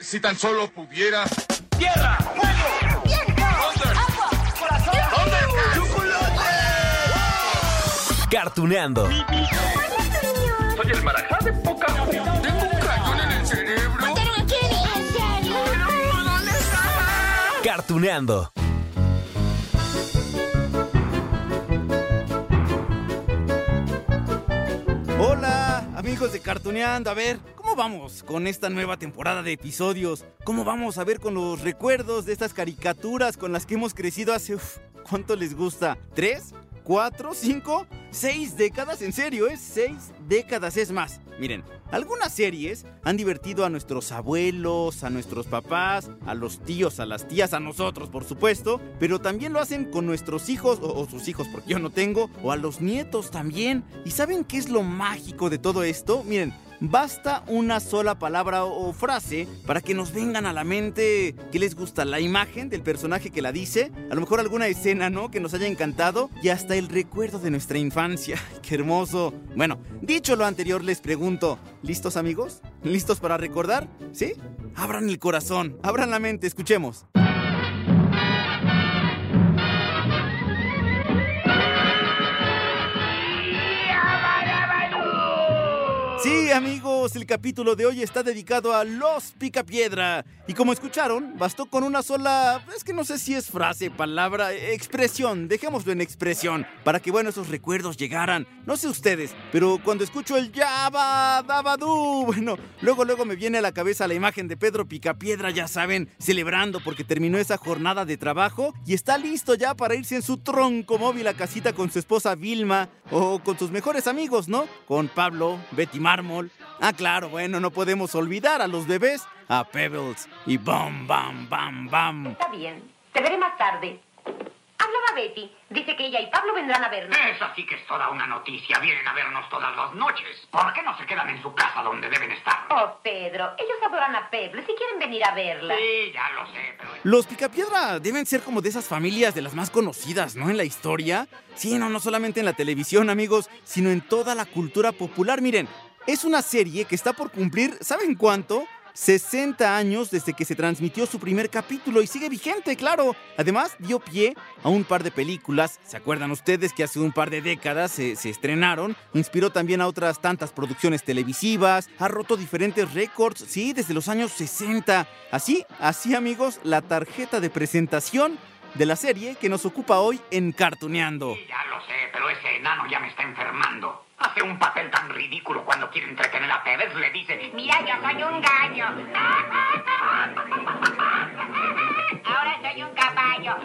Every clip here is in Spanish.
Si tan solo pudiera. ¡Tierra! ¡Fuego! ¡Viento! ¡Agua! ¡Corazón! ¡Chocolate! Cartuneando. Soy el marajá de poca Tengo un cañón en el cerebro. ¿Mataron a Kenny? ¿En serio? ¿Dónde está? Cartuneando. Hola, amigos de Cartuneando. A ver, ¿cómo vamos con esta nueva temporada de episodios? ¿Cómo vamos a ver con los recuerdos de estas caricaturas con las que hemos crecido hace... ¿Cuánto les gusta? ¿Tres? ¿Cuatro? ¿Cinco? ¿Seis décadas? En serio, es seis décadas es más. Miren, algunas series han divertido a nuestros abuelos, a nuestros papás, a los tíos, a las tías, a nosotros, por supuesto, pero también lo hacen con nuestros hijos, o, o sus hijos, porque yo no tengo, o a los nietos también. ¿Y saben qué es lo mágico de todo esto? Miren, Basta una sola palabra o frase para que nos vengan a la mente qué les gusta, la imagen del personaje que la dice, a lo mejor alguna escena, ¿no? Que nos haya encantado y hasta el recuerdo de nuestra infancia. ¡Qué hermoso! Bueno, dicho lo anterior, les pregunto, ¿listos amigos? ¿Listos para recordar? ¿Sí? Abran el corazón, abran la mente, escuchemos. Sí, amigos, el capítulo de hoy está dedicado a los Picapiedra. Y como escucharon, bastó con una sola, es que no sé si es frase, palabra, expresión, dejémoslo en expresión, para que, bueno, esos recuerdos llegaran. No sé ustedes, pero cuando escucho el Yaba Dabadú, bueno, luego, luego me viene a la cabeza la imagen de Pedro Picapiedra, ya saben, celebrando porque terminó esa jornada de trabajo y está listo ya para irse en su tronco móvil a casita con su esposa Vilma o con sus mejores amigos, ¿no? Con Pablo, Betty Mármol. Ah, claro, bueno, no podemos olvidar a los bebés, a Pebbles y Bam Bam Bam Bam. Está bien. Te veré más tarde. Hablaba Betty. Dice que ella y Pablo vendrán a vernos. Esa sí que es toda una noticia. Vienen a vernos todas las noches. ¿Por qué no se quedan en su casa donde deben estar? Oh, Pedro, ellos adoran a Pebbles y quieren venir a verla. Sí, ya lo sé, pero... Los Picapiedra deben ser como de esas familias de las más conocidas, ¿no? En la historia. Sí, no, no solamente en la televisión, amigos, sino en toda la cultura popular. Miren, es una serie que está por cumplir, ¿saben cuánto? 60 años desde que se transmitió su primer capítulo y sigue vigente, claro. Además, dio pie a un par de películas. ¿Se acuerdan ustedes que hace un par de décadas se, estrenaron? Inspiró también a otras tantas producciones televisivas. Ha roto diferentes récords, sí, desde los años 60. Así, así amigos, la tarjeta de presentación de la serie que nos ocupa hoy en Cartuneando. Ya lo sé, pero ese enano ya me está enfermando. Hace un papel tan ridículo cuando quiere entretener a Pérez. Le dice, Mira, yo soy un gallo. Ahora soy un caballo.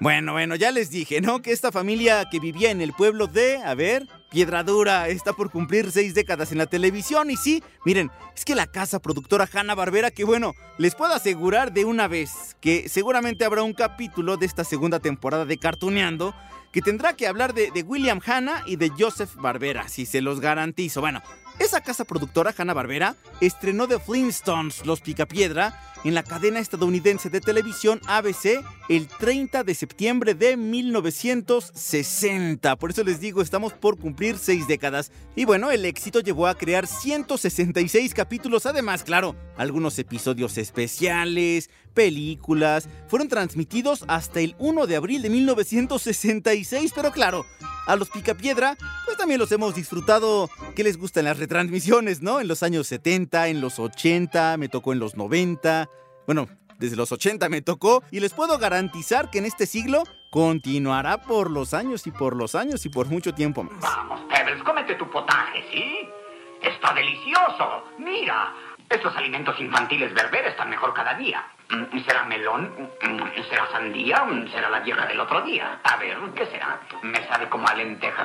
Bueno, bueno, ya les dije, ¿no? Que esta familia que vivía en el pueblo de, a ver, Piedradura, está por cumplir seis décadas en la televisión. Y sí, miren, es que la casa productora Hanna Barbera, que bueno, les puedo asegurar de una vez que seguramente habrá un capítulo de esta segunda temporada de Cartuneando que tendrá que hablar de, William Hanna y de Joseph Barbera, si se los garantizo. Bueno, esa casa productora, Hanna Barbera, estrenó The Flintstones, Los Picapiedra, en la cadena estadounidense de televisión ABC el 30 de septiembre de 1960. Por eso les digo, estamos por cumplir seis décadas. Y bueno, el éxito llevó a crear 166 capítulos, además, claro, algunos episodios especiales, películas, fueron transmitidos hasta el 1 de abril de 1966, pero claro, a los Picapiedra, pues también los hemos disfrutado. ¿Qué les gusta en las retransmisiones, no? En los años 70, en los 80, me tocó en los 90. Bueno, desde los 80 me tocó y les puedo garantizar que en este siglo continuará por los años y por los años y por mucho tiempo más. vamos, Pebbles, cómete tu potaje, ¿sí? Está delicioso. Mira, estos alimentos infantiles berber están mejor cada día. ¿Será melón? ¿Será sandía? ¿Será la vieja del otro día? A ver, ¿qué será? Me sabe como a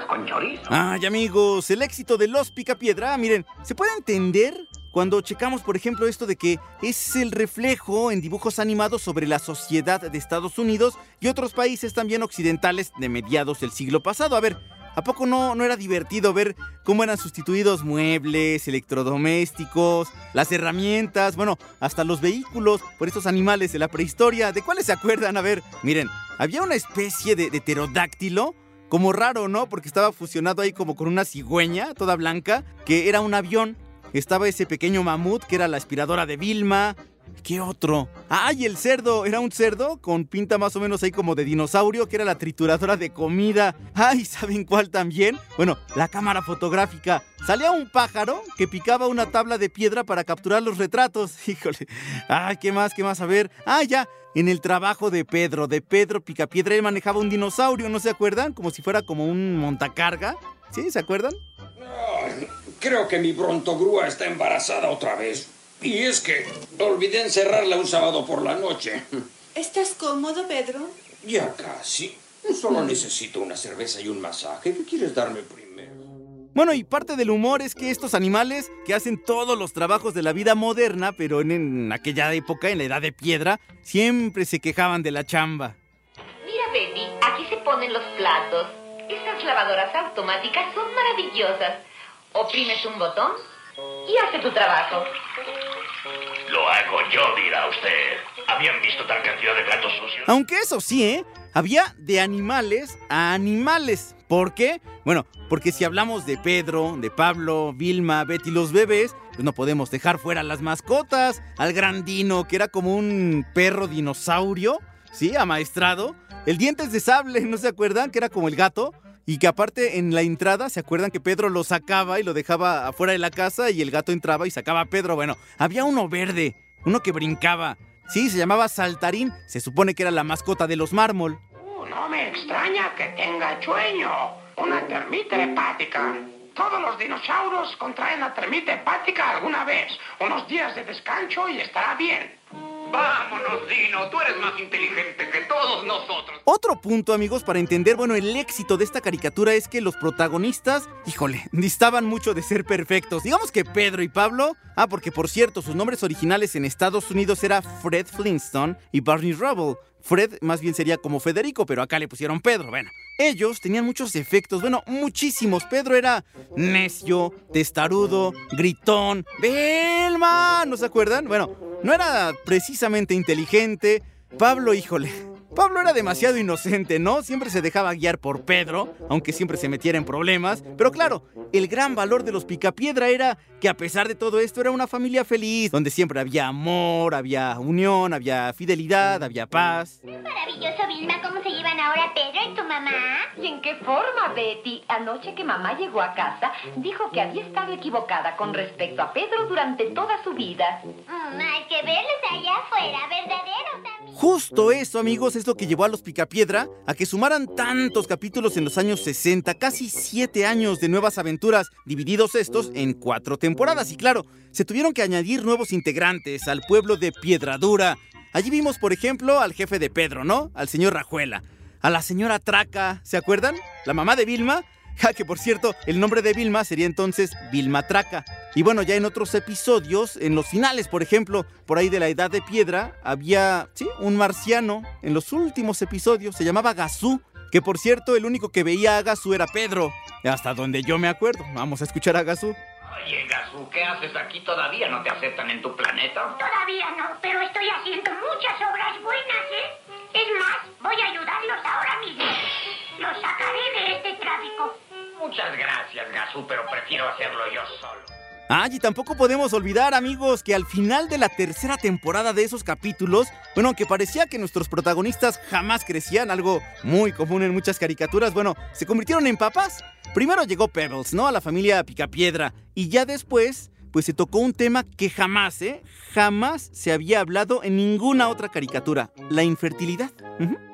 con chorizo. Ay, amigos, el éxito de los Picapiedra, miren, se puede entender cuando checamos, por ejemplo, esto de que es el reflejo en dibujos animados sobre la sociedad de Estados Unidos y otros países también occidentales de mediados del siglo pasado. A ver, ¿a poco no, no era divertido ver cómo eran sustituidos muebles, electrodomésticos, las herramientas, bueno, hasta los vehículos por estos animales de la prehistoria? ¿De cuáles se acuerdan? A ver, miren, había una especie de, de pterodáctilo como raro, ¿no? Porque estaba fusionado ahí como con una cigüeña, toda blanca, que era un avión estaba ese pequeño mamut que era la aspiradora de Vilma. ¿Qué otro? ¡Ay, el cerdo! Era un cerdo con pinta más o menos ahí como de dinosaurio, que era la trituradora de comida. ¡Ay, ¿saben cuál también? Bueno, la cámara fotográfica. Salía un pájaro que picaba una tabla de piedra para capturar los retratos. Híjole. ¡Ay, qué más, qué más! A ver. ¡Ah, ya! En el trabajo de Pedro, de Pedro Picapiedra, él manejaba un dinosaurio, ¿no se acuerdan? Como si fuera como un montacarga. ¿Sí? ¿Se acuerdan? Creo que mi brontogrúa está embarazada otra vez. Y es que olvidé encerrarla un sábado por la noche. ¿Estás cómodo, Pedro? Ya casi. Solo necesito una cerveza y un masaje. ¿Qué quieres darme primero? Bueno, y parte del humor es que estos animales que hacen todos los trabajos de la vida moderna, pero en, en aquella época, en la edad de piedra, siempre se quejaban de la chamba. Mira, Betty, aquí se ponen los platos. Estas lavadoras automáticas son maravillosas. Oprimes un botón y hace tu trabajo. Lo hago yo, dirá usted. ¿Habían visto tal cantidad de platos sucios? Aunque eso sí, ¿eh? Había de animales a animales. ¿Por qué? Bueno, porque si hablamos de Pedro, de Pablo, Vilma, Betty los bebés, pues no podemos dejar fuera las mascotas. Al gran Dino, que era como un perro dinosaurio, ¿sí? Amaestrado. El dientes de sable, ¿no se acuerdan? Que era como el gato. Y que aparte en la entrada, ¿se acuerdan que Pedro lo sacaba y lo dejaba afuera de la casa y el gato entraba y sacaba a Pedro? Bueno, había uno verde, uno que brincaba. Sí, se llamaba Saltarín. Se supone que era la mascota de los mármol. Uh, no me extraña que tenga sueño. Una termita hepática. Todos los dinosaurios contraen la termita hepática alguna vez. Unos días de descanso y estará bien. Vámonos, Dino. Tú eres más inteligente que todos nosotros. Otro punto, amigos, para entender, bueno, el éxito de esta caricatura es que los protagonistas, híjole, distaban mucho de ser perfectos. Digamos que Pedro y Pablo, ah, porque por cierto, sus nombres originales en Estados Unidos era Fred Flintstone y Barney Rubble. Fred más bien sería como Federico, pero acá le pusieron Pedro. Bueno, ellos tenían muchos defectos, bueno, muchísimos. Pedro era necio, testarudo, gritón, Belma, ¿no se acuerdan? Bueno, no era precisamente inteligente. Pablo, híjole. Pablo era demasiado inocente, ¿no? Siempre se dejaba guiar por Pedro, aunque siempre se metiera en problemas. Pero claro, el gran valor de los Picapiedra era que a pesar de todo esto era una familia feliz, donde siempre había amor, había unión, había fidelidad, había paz. Maravilloso, Vilma, cómo se llevan ahora Pedro y tu mamá. ¿Y en qué forma, Betty? Anoche que mamá llegó a casa, dijo que había estado equivocada con respecto a Pedro durante toda su vida. Mm, hay que verlos allá afuera, verdaderos amigos. Justo eso, amigos, es lo que llevó a los Picapiedra a que sumaran tantos capítulos en los años 60, casi 7 años de nuevas aventuras, divididos estos en cuatro temporadas. Y claro, se tuvieron que añadir nuevos integrantes al pueblo de Piedradura. Allí vimos, por ejemplo, al jefe de Pedro, ¿no? Al señor Rajuela. A la señora Traca, ¿se acuerdan? La mamá de Vilma. Ja, que por cierto, el nombre de Vilma sería entonces Vilma Traca. Y bueno, ya en otros episodios, en los finales, por ejemplo, por ahí de la Edad de Piedra, había, sí, un marciano. En los últimos episodios se llamaba Gazú. Que por cierto, el único que veía a Gazú era Pedro. Hasta donde yo me acuerdo. Vamos a escuchar a Gazú. Oye, Gazú, ¿qué haces aquí todavía? ¿No te aceptan en tu planeta? Todavía no, pero estoy haciendo muchas obras buenas, ¿eh? Es más, voy a ayudarlos ahora mismo. Los sacaré de este tráfico. Muchas gracias, Gazú, pero prefiero hacerlo yo solo. Ay, y tampoco podemos olvidar, amigos, que al final de la tercera temporada de esos capítulos, bueno, aunque parecía que nuestros protagonistas jamás crecían, algo muy común en muchas caricaturas, bueno, se convirtieron en papás. Primero llegó Pebbles, ¿no? A la familia Picapiedra. Y ya después, pues se tocó un tema que jamás, ¿eh? Jamás se había hablado en ninguna otra caricatura, la infertilidad.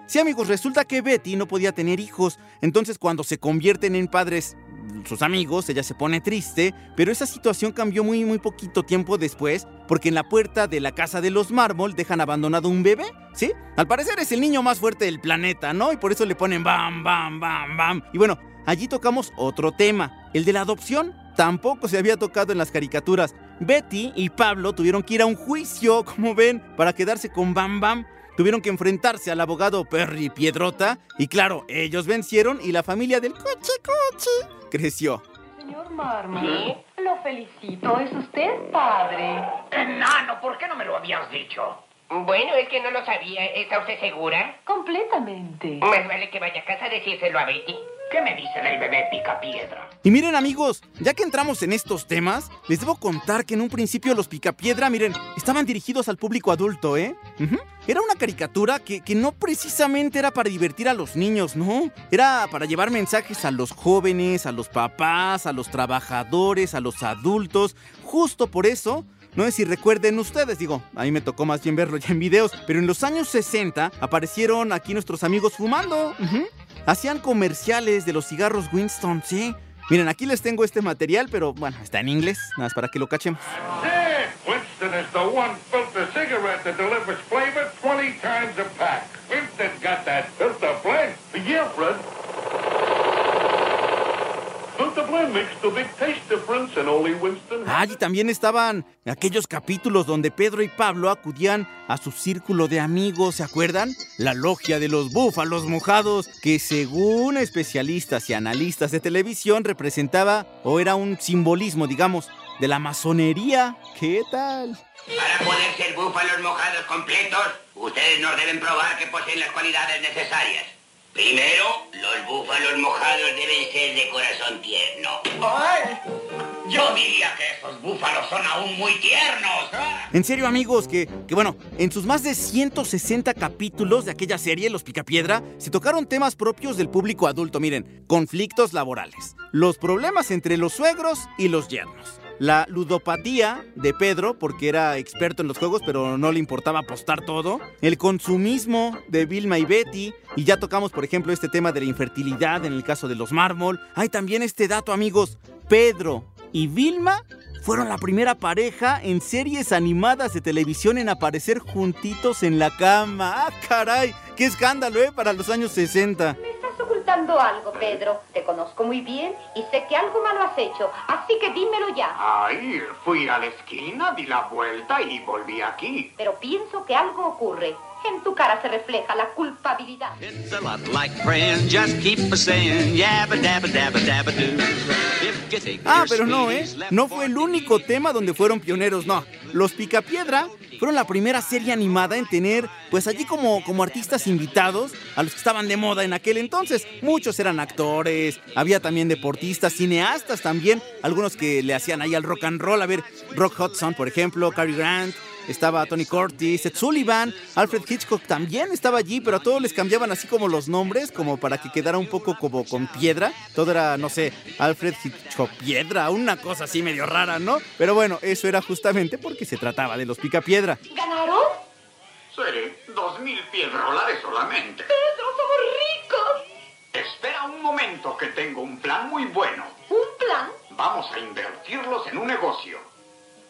Sí, amigos, resulta que Betty no podía tener hijos, entonces cuando se convierten en padres sus amigos, ella se pone triste, pero esa situación cambió muy muy poquito tiempo después, porque en la puerta de la casa de los mármol dejan abandonado un bebé, ¿sí? Al parecer es el niño más fuerte del planeta, ¿no? Y por eso le ponen bam, bam, bam, bam. Y bueno, allí tocamos otro tema, el de la adopción. Tampoco se había tocado en las caricaturas. Betty y Pablo tuvieron que ir a un juicio, como ven, para quedarse con Bam Bam. Tuvieron que enfrentarse al abogado Perry Piedrota y claro, ellos vencieron y la familia del coche coche creció. Señor Marmol, lo felicito. Es usted padre. Enano, ¿por qué no me lo habías dicho? Bueno, es que no lo sabía. ¿Está usted segura? Completamente. Más vale que vaya a casa a decírselo a Betty. ¿Qué me dice del bebé Picapiedra? Y miren amigos, ya que entramos en estos temas, les debo contar que en un principio los Picapiedra, miren, estaban dirigidos al público adulto, ¿eh? Era una caricatura que, que no precisamente era para divertir a los niños, ¿no? Era para llevar mensajes a los jóvenes, a los papás, a los trabajadores, a los adultos. Justo por eso no sé si recuerden ustedes, digo, a mí me tocó más bien verlo ya en videos, pero en los años 60 aparecieron aquí nuestros amigos fumando. Hacían comerciales de los cigarros Winston, sí. Miren, aquí les tengo este material, pero bueno, está en inglés, nada más para que lo cachemos. Winston is the one filter cigarette that delivers flavor 20 times a pack. Y también estaban aquellos capítulos donde Pedro y Pablo acudían a su círculo de amigos, ¿se acuerdan? La logia de los búfalos mojados, que según especialistas y analistas de televisión representaba o era un simbolismo, digamos, de la masonería. ¿Qué tal? Para poder ser búfalos mojados completos, ustedes nos deben probar que poseen las cualidades necesarias. Primero, los búfalos mojados deben ser de corazón tierno. ¡Ay! Yo diría que esos búfalos son aún muy tiernos. En serio, amigos, que, que bueno, en sus más de 160 capítulos de aquella serie, Los Picapiedra, se tocaron temas propios del público adulto. Miren, conflictos laborales, los problemas entre los suegros y los yernos. La ludopatía de Pedro, porque era experto en los juegos, pero no le importaba apostar todo. El consumismo de Vilma y Betty. Y ya tocamos, por ejemplo, este tema de la infertilidad en el caso de los mármol. Hay también este dato, amigos. Pedro y Vilma fueron la primera pareja en series animadas de televisión en aparecer juntitos en la cama. ¡Ah, caray! ¡Qué escándalo, eh! Para los años 60. Ocultando algo, Pedro. Te conozco muy bien y sé que algo malo has hecho, así que dímelo ya. Ay, fui a la esquina, di la vuelta y volví aquí. Pero pienso que algo ocurre. En tu cara se refleja la culpabilidad. It's a lot like friends, just keep a saying yabba dabba Ah, pero no, ¿eh? No fue el único tema donde fueron pioneros, no. Los Picapiedra fueron la primera serie animada en tener, pues allí como, como artistas invitados a los que estaban de moda en aquel entonces. Muchos eran actores, había también deportistas, cineastas también, algunos que le hacían ahí al rock and roll. A ver, Rock Hudson, por ejemplo, Cary Grant. Estaba Tony Curtis, Ed Sullivan, Alfred Hitchcock también estaba allí, pero a todos les cambiaban así como los nombres, como para que quedara un poco como con piedra. Todo era, no sé, Alfred Hitchcock Piedra, una cosa así medio rara, ¿no? Pero bueno, eso era justamente porque se trataba de los Picapiedra. ¿Ganaron? Sí, dos mil piedrolares solamente. Pedro, somos ricos. Espera un momento que tengo un plan muy bueno. ¿Un plan? Vamos a invertirlos en un negocio.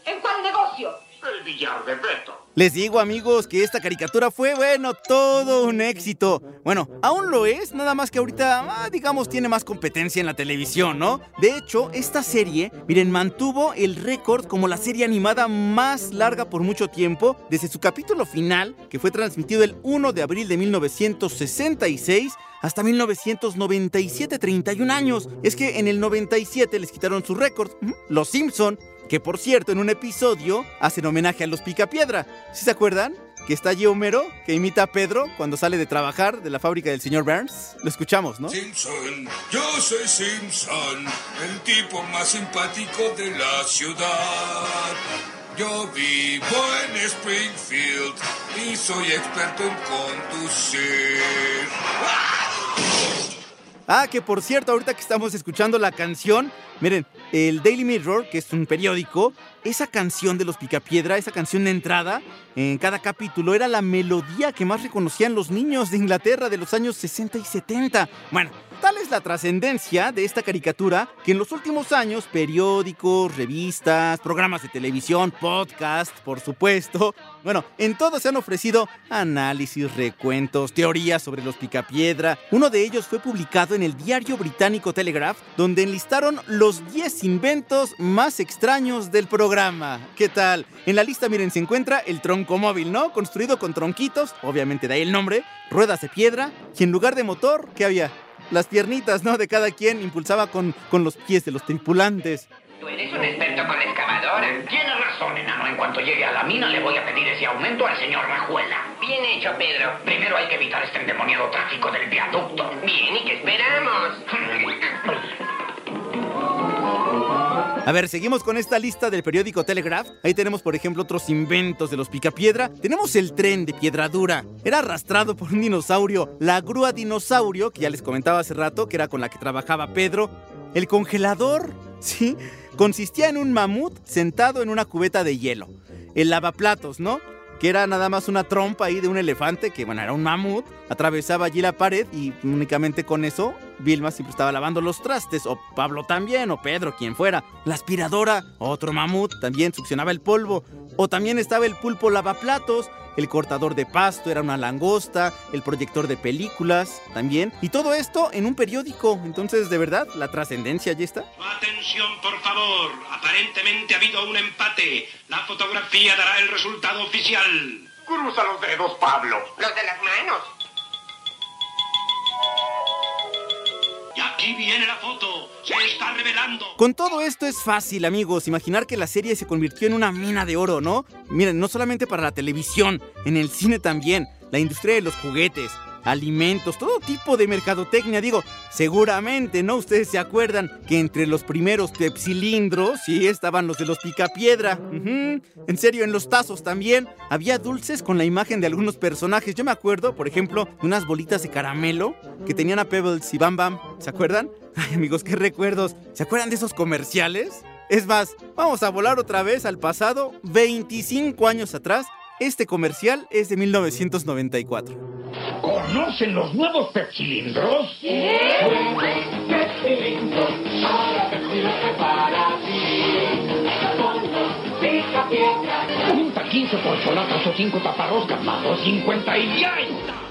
¿En cuál negocio? El billar de Beto. Les digo amigos que esta caricatura fue, bueno, todo un éxito. Bueno, aún lo es, nada más que ahorita, ah, digamos, tiene más competencia en la televisión, ¿no? De hecho, esta serie, miren, mantuvo el récord como la serie animada más larga por mucho tiempo, desde su capítulo final, que fue transmitido el 1 de abril de 1966, hasta 1997, 31 años. Es que en el 97 les quitaron su récord. Los Simpson, que por cierto en un episodio hacen homenaje a los Picapiedra. ¿Sí se acuerdan? Que está allí Homero, que imita a Pedro cuando sale de trabajar de la fábrica del señor Burns. Lo escuchamos, ¿no? Simpson, yo soy Simpson, el tipo más simpático de la ciudad. Yo vivo en Springfield y soy experto en conducir. Ah, que por cierto, ahorita que estamos escuchando la canción, miren, el Daily Mirror, que es un periódico, esa canción de los Picapiedra, esa canción de entrada, en cada capítulo, era la melodía que más reconocían los niños de Inglaterra de los años 60 y 70. Bueno, tal es la trascendencia de esta caricatura que en los últimos años periódicos, revistas, programas de televisión, podcast, por supuesto, bueno, en todo se han ofrecido análisis, recuentos, teorías sobre los Picapiedra. Uno de ellos fue publicado en el diario británico Telegraph, donde enlistaron los 10 inventos más extraños del programa. ¿Qué tal? En la lista, miren, se encuentra el troncomóvil, ¿no? Construido con tronquitos, obviamente de ahí el nombre, ruedas de piedra, y en lugar de motor, ¿qué había? Las piernitas, ¿no? De cada quien impulsaba con, con los pies de los tripulantes. Tú eres un experto con excavadora. Tienes razón, enano. En cuanto llegue a la mina le voy a pedir ese aumento al señor Rajuela. Bien hecho, Pedro. Primero hay que evitar este endemoniado tráfico del viaducto. Bien, ¿y qué esperamos? A ver, seguimos con esta lista del periódico Telegraph. Ahí tenemos, por ejemplo, otros inventos de los Picapiedra. Tenemos el tren de piedra dura. Era arrastrado por un dinosaurio, la grúa dinosaurio, que ya les comentaba hace rato, que era con la que trabajaba Pedro. El congelador, ¿sí? Consistía en un mamut sentado en una cubeta de hielo. El lavaplatos, ¿no? Que era nada más una trompa ahí de un elefante, que bueno, era un mamut, atravesaba allí la pared y únicamente con eso Vilma siempre estaba lavando los trastes, o Pablo también, o Pedro, quien fuera. La aspiradora, otro mamut, también succionaba el polvo, o también estaba el pulpo lavaplatos, el cortador de pasto era una langosta, el proyector de películas también, y todo esto en un periódico. Entonces, de verdad, la trascendencia allí está. Atención, por favor. Aparentemente ha habido un empate. La fotografía dará el resultado oficial. Cruza los dedos, Pablo. Los de las manos. Aquí viene la foto. Se está revelando. Con todo esto es fácil, amigos, imaginar que la serie se convirtió en una mina de oro, ¿no? Miren, no solamente para la televisión, en el cine también, la industria de los juguetes, alimentos, todo tipo de mercadotecnia. Digo, seguramente, ¿no? Ustedes se acuerdan que entre los primeros pepsilindros, sí, estaban los de los picapiedra. Ujú. En serio, en los tazos también había dulces con la imagen de algunos personajes. Yo me acuerdo, por ejemplo, de unas bolitas de caramelo que tenían a Pebbles y Bam Bam. ¿Se acuerdan? Ay, amigos, qué recuerdos. ¿Se acuerdan de esos comerciales? Es más, vamos a volar otra vez al pasado, 25 años atrás. Este comercial es de 1994. ¿Conocen los nuevos pepsilindros? Junta 15 porcholatas o 5 taparroscas más 2.50 y ya está.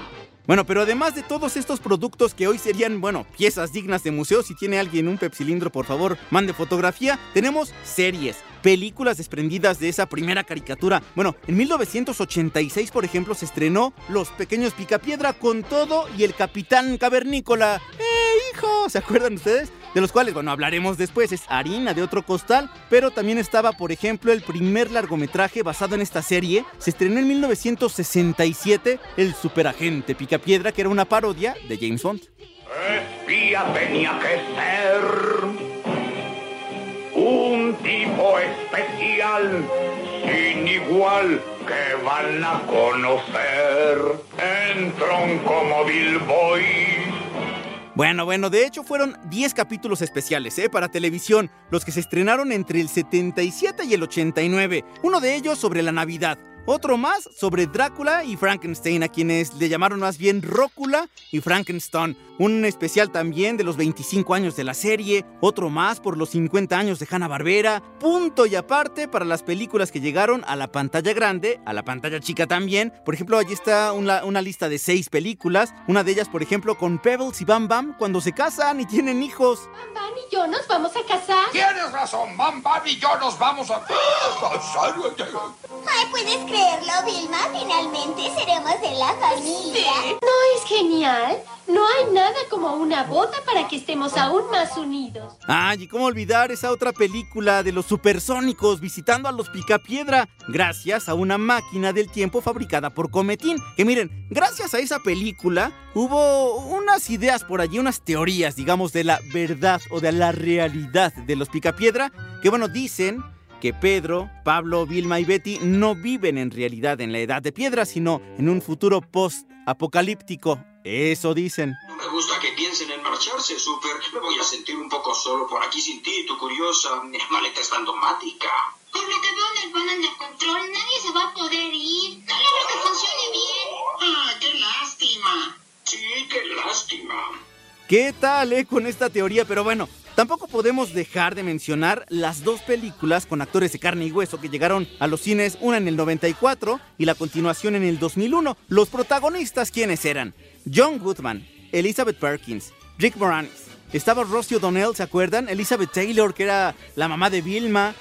Bueno, pero además de todos estos productos que hoy serían, bueno, piezas dignas de museo, si tiene alguien un pepsilindro, por favor, mande fotografía. Tenemos series, películas desprendidas de esa primera caricatura. Bueno, en 1986, por ejemplo, se estrenó Los Pequeños Picapiedra con todo y el Capitán Cavernícola. ¡Eh, hijo! ¿Se acuerdan ustedes? De los cuales, bueno, hablaremos después. Es harina de otro costal, pero también estaba, por ejemplo, el primer largometraje basado en esta serie. Se estrenó en 1967, El Superagente Picapiedra, que era una parodia de James Bond. Espía tenía que ser un tipo especial, sin igual, que van a conocer en Troncomóvil Boy. Bueno, bueno, de hecho fueron 10 capítulos especiales, ¿eh? Para televisión, los que se estrenaron entre el 77 y el 89. Uno de ellos sobre la Navidad. Otro más sobre Drácula y Frankenstein, a quienes le llamaron más bien Rócula y Frankenstein. Un especial también de los 25 años de la serie. Otro más por los 50 años de Hanna-Barbera. Punto y aparte para las películas que llegaron a la pantalla grande, a la pantalla chica también. Por ejemplo, allí está una, una lista de 6 películas. Una de ellas, por ejemplo, con Pebbles y Bam Bam cuando se casan y tienen hijos. Bam y yo nos vamos a casar. Tienes razón, Bam Bam y yo nos vamos a casar. Ay, ¿puedes creerlo, Vilma? Finalmente seremos de la familia. ¿No es genial? No hay nada como una boda para que estemos aún más unidos. Ay, y cómo olvidar esa otra película de los supersónicos visitando a los Picapiedra, gracias a una máquina del tiempo fabricada por Cometín. Que miren, gracias a esa película hubo unas ideas por allí, unas teorías, digamos, de la verdad o de la realidad de los Picapiedra, que bueno, dicen que Pedro, Pablo, Vilma y Betty no viven en realidad en la edad de piedra, sino en un futuro post-apocalíptico. Eso dicen. No me gusta que piensen en marcharse, Super. Me voy a sentir un poco solo por aquí sin ti, tu curiosa maleta estandomática. Por lo que veo en el panel de control, nadie se va a poder ir. No logro que funcione bien. ¡Ah, qué lástima! Sí, qué lástima. ¿Qué tal, eh, con esta teoría? Pero bueno, tampoco podemos dejar de mencionar las dos películas con actores de carne y hueso que llegaron a los cines, una en el 94 y la continuación en el 2001. Los protagonistas, ¿quiénes eran? John Goodman, Elizabeth Perkins, Rick Moranis. Estaba Rosie O'Donnell, ¿se acuerdan? Elizabeth Taylor, que era la mamá de Vilma.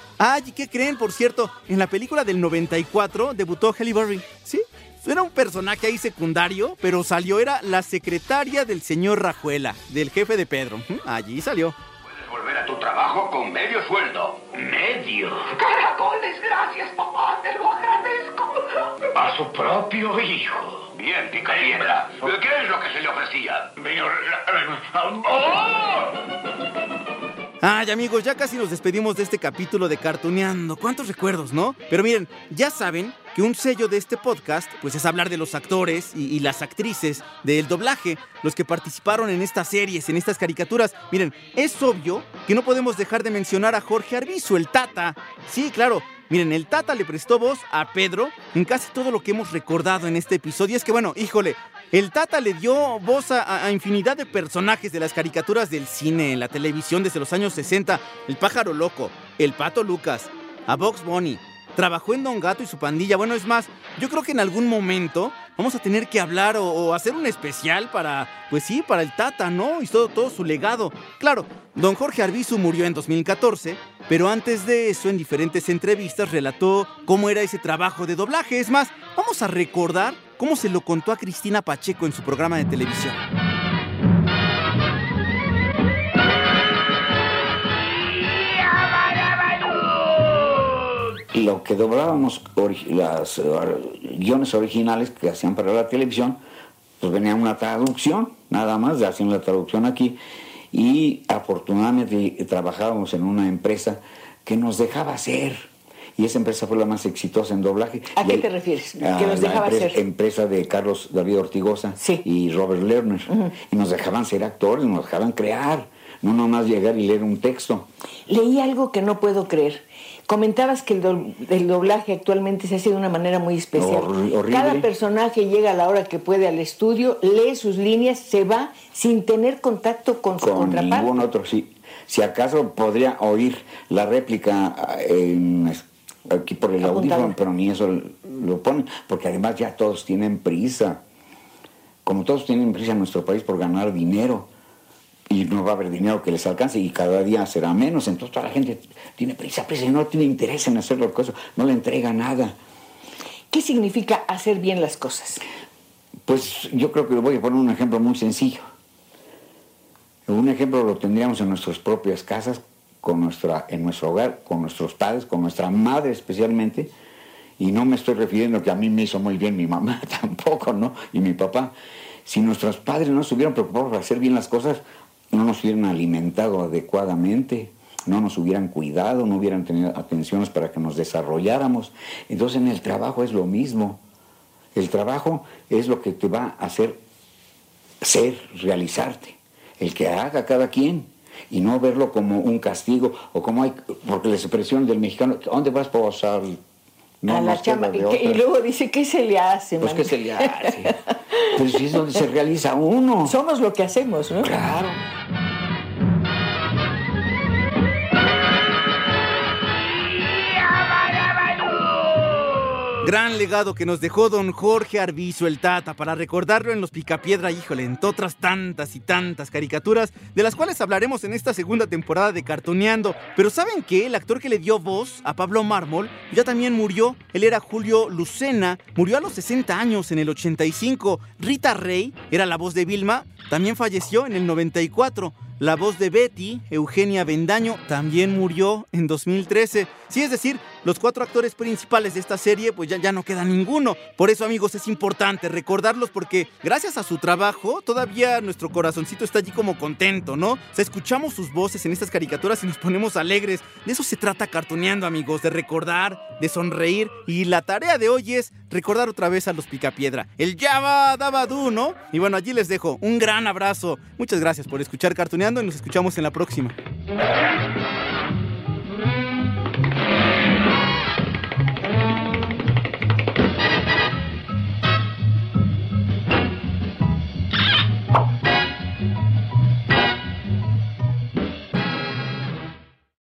¿y qué creen, por cierto? En la película del 94 debutó Halle Berry, ¿sí? Era un personaje ahí secundario, pero salió, era la secretaria del señor Rajuela, del jefe de Pedro. Allí salió. Tu trabajo con medio sueldo. Medio. Caracoles, gracias, papá, te lo agradezco. ¿Has a su propio hijo. Bien, picapiedra. ¿Qué es lo que se le ofrecía? Ay, amigos, ya casi nos despedimos de este capítulo de Cartuneando. ¿Cuántos recuerdos, no? Pero miren, ya saben que un sello de este podcast, pues es hablar de los actores y, y, las actrices del doblaje, los que participaron en estas series, en estas caricaturas. Miren, es obvio que no podemos dejar de mencionar a Jorge Arbizu, el Tata. Sí, claro. Miren, el Tata le prestó voz a Pedro en casi todo lo que hemos recordado en este episodio. Es que, bueno, híjole, el Tata le dio voz a, infinidad de personajes de las caricaturas del cine, la televisión desde los años 60. El pájaro loco, el pato Lucas, a Box Bunny. Trabajó en Don Gato y su pandilla. Bueno, es más, yo creo que en algún momento vamos a tener que hablar o, hacer un especial para, pues sí, para el Tata, ¿no? Y todo, todo su legado. Claro, don Jorge Arbizu murió en 2014, pero antes de eso, en diferentes entrevistas, relató cómo era ese trabajo de doblaje. Es más, vamos a recordar cómo se lo contó a Cristina Pacheco en su programa de televisión. Lo que doblábamos, las guiones originales que hacían para la televisión, pues venía una traducción, nada más, hacían la traducción aquí. Y afortunadamente trabajábamos en una empresa que nos dejaba hacer. Y esa empresa fue la más exitosa en doblaje. ¿A y qué ahí- te refieres? Que nos dejaba empresa, hacer. empresa de Carlos David Ortigosa y Robert Lerner. Y nos dejaban ser actores, nos dejaban crear. No nomás llegar y leer un texto. Leí algo que no puedo creer. Comentabas que el, do- el doblaje actualmente se hace de una manera muy especial. Hor- horrible. Cada personaje llega a la hora que puede al estudio, lee sus líneas, se va sin tener contacto con su con contraparte. ningún otro, sí. Si acaso podría oír la réplica en- aquí por el audífono, pero ni eso lo ponen, porque además ya todos tienen prisa. Como todos tienen prisa en nuestro país por ganar dinero, y no va a haber dinero que les alcance, y cada día será menos, entonces toda la gente tiene prisa, prisa, y no tiene interés en hacer las cosas, no le entrega nada. ¿Qué significa hacer bien las cosas? Pues yo creo que le voy a poner un ejemplo muy sencillo. Un ejemplo lo tendríamos en nuestras propias casas, con nuestra, en nuestro hogar, con nuestros padres, con nuestra madre especialmente. Y no me estoy refiriendo que a mí me hizo muy bien mi mamá tampoco, ¿no? Y mi papá. Si nuestros padres no se hubieran preocupado por hacer bien las cosas, no nos hubieran alimentado adecuadamente, no nos hubieran cuidado, no hubieran tenido atenciones para que nos desarrolláramos. Entonces en el trabajo es lo mismo. El trabajo es lo que te va a hacer ser, realizarte. El que haga cada quien. Y no verlo como un castigo o como hay, porque la expresión del mexicano, ¿dónde vas para pasar? No a la chamba. Y, que- otra. y luego dice, ¿qué se le hace? Pues, man? ¿qué se le hace? Si es donde se realiza uno. Somos lo que hacemos, ¿no? Claro. Gran legado que nos dejó don Jorge Arbizu el Tata para recordarlo en los Picapiedra, híjole, entre otras tantas y tantas caricaturas, de las cuales hablaremos en esta segunda temporada de Cartoneando. Pero ¿saben qué? El actor que le dio voz a Pablo Mármol ya también murió. Él era Julio Lucena, murió a los 60 años en el 85. Rita Rey era la voz de Vilma, también falleció en el 94. La voz de Betty, Eugenia Bendaño, también murió en 2013. Sí, es decir, los cuatro actores principales de esta serie, pues ya, ya no queda ninguno. Por eso, amigos, es importante recordarlos porque gracias a su trabajo, todavía nuestro corazoncito está allí como contento, ¿no? O sea, escuchamos sus voces en estas caricaturas y nos ponemos alegres. De eso se trata cartoneando, amigos, de recordar, de sonreír. Y la tarea de hoy es recordar otra vez a los Picapiedra. El Java Dabadú, ¿no? Y bueno, allí les dejo un gran abrazo. Muchas gracias por escuchar Cartoneando y nos escuchamos en la próxima.